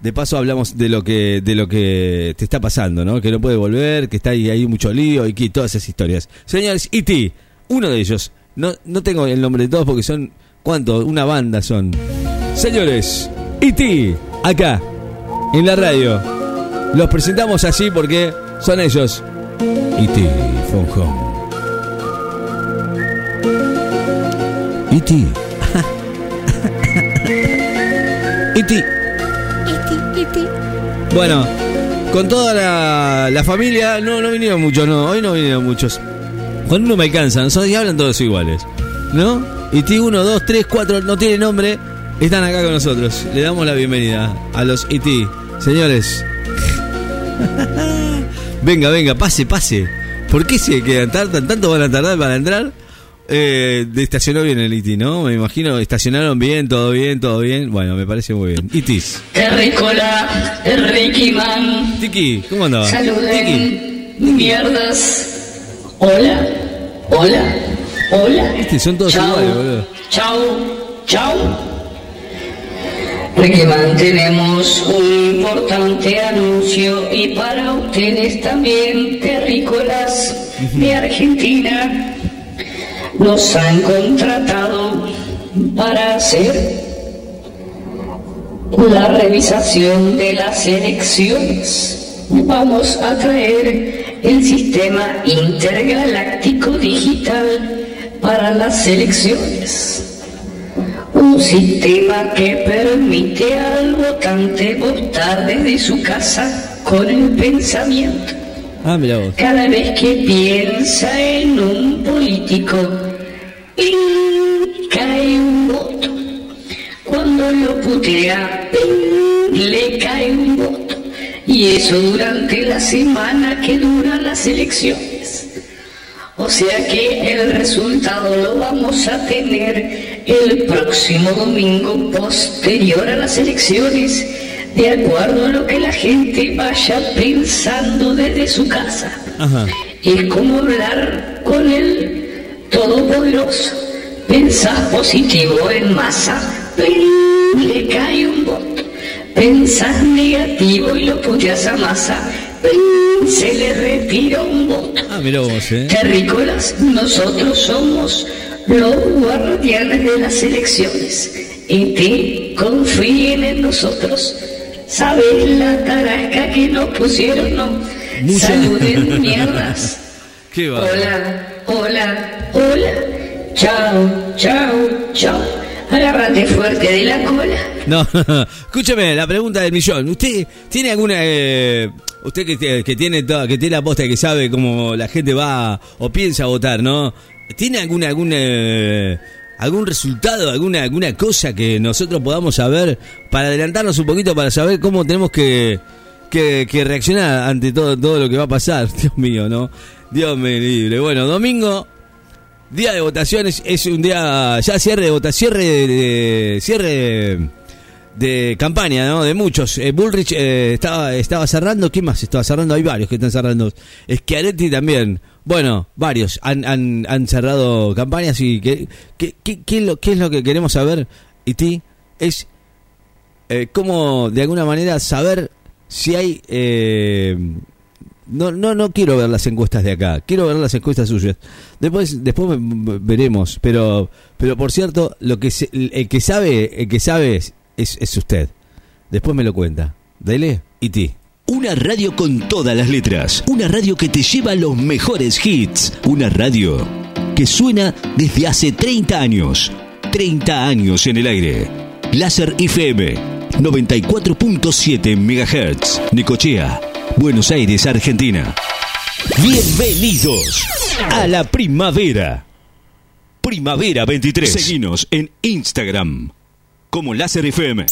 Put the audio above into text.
de paso hablamos de lo que de lo que te está pasando, ¿no? Que no puede volver, que está ahí, mucho lío y que todas esas historias. Señores, E.T., uno de ellos. No, no tengo el nombre de todos porque son, ¿cuánto? Una banda son. Señores, E.T., acá, en la radio. Los presentamos así porque son ellos. E.T. from home. E.T. E.T. Bueno, con toda la, familia, no, no vinieron muchos, no, hoy no vinieron muchos. Con uno me alcanzan, son, y hablan todos iguales, ¿no? Y T 1, 2, 3, 4, no tiene nombre, están acá con nosotros. Le damos la bienvenida a los IT. Señores, venga, venga, pase, pase. ¿Por qué se quedan tardan? ¿Tanto van a tardar para entrar? Eh, estacionó bien el IT, ¿no? Me imagino, estacionaron bien, todo bien, todo bien. Bueno, me parece muy bien. ITIS. Terricola, el Ricky Man. Tiki, ¿cómo andaba? Tiki. Saluden. Mierdas. Hola, hola, hola. Este, son todos Chau, iguales, boludo. Chau, chau. Ricky Man, tenemos un importante anuncio y para ustedes también, terrícolas de Argentina, nos han contratado para hacer la revisación de las elecciones. Vamos a traer el sistema intergaláctico digital para las elecciones. Un sistema que permite al votante votar desde su casa con el pensamiento. Ah. Cada vez que piensa en un político, ¡ping! cae un voto. Cuando lo putea, ¡ping! le cae un voto. Y eso durante la semana que duran las elecciones. O sea que el resultado lo vamos a tener el próximo domingo posterior a las elecciones, de acuerdo a lo que la gente vaya pensando desde su casa. Ajá. Es como hablar con el Todopoderoso. Pensás positivo en masa, ¡pling! le cae un voto. Pensás negativo y lo puteas a masa, se le retira un voto. Ah, mira vos, eh. Terrícolas, nosotros somos los guardianes de las elecciones. Y te confíen en nosotros. ¿Sabes la tarasca que nos pusieron? No. Saluden mierdas. Qué va. Hola, hola, hola. Chao, chao, chao. Agárrate fuerte de la cola. No, escúcheme, la pregunta del millón. ¿Usted tiene alguna... eh, usted que, que tiene toda, que tiene la posta que sabe cómo la gente va o piensa votar, ¿no? ¿Tiene alguna, algún, eh, algún resultado, alguna, alguna cosa que nosotros podamos saber para adelantarnos un poquito, para saber cómo tenemos que, que, reaccionar ante todo, todo lo que va a pasar? Dios mío, ¿no? Dios me libre. Bueno, domingo, Día de votaciones es un día ya cierre de votación, cierre de- cierre de campaña, ¿no? De muchos. Eh, Bullrich eh, estaba estaba cerrando, ¿quién más estaba cerrando? Hay varios que están cerrando. Schiaretti también. Bueno, varios han, han, han cerrado campañas y ¿qué, qué, qué, es lo, qué es lo que queremos saber, y ti, es eh, cómo de alguna manera saber si hay eh, no, no, no quiero ver las encuestas de acá, quiero ver las encuestas suyas. Después, después veremos, pero, pero por cierto, lo que se- el que sabe, el que sabe es, es usted. Después me lo cuenta. Dele y ti. Una radio con todas las letras. Una radio que te lleva los mejores hits. Una radio que suena desde hace 30 años. 30 años en el aire. Láser FM 94.7 MHz. Necochea, Buenos Aires, Argentina. Bienvenidos a la primavera. Primavera 23. Seguinos en Instagram como Láser FM.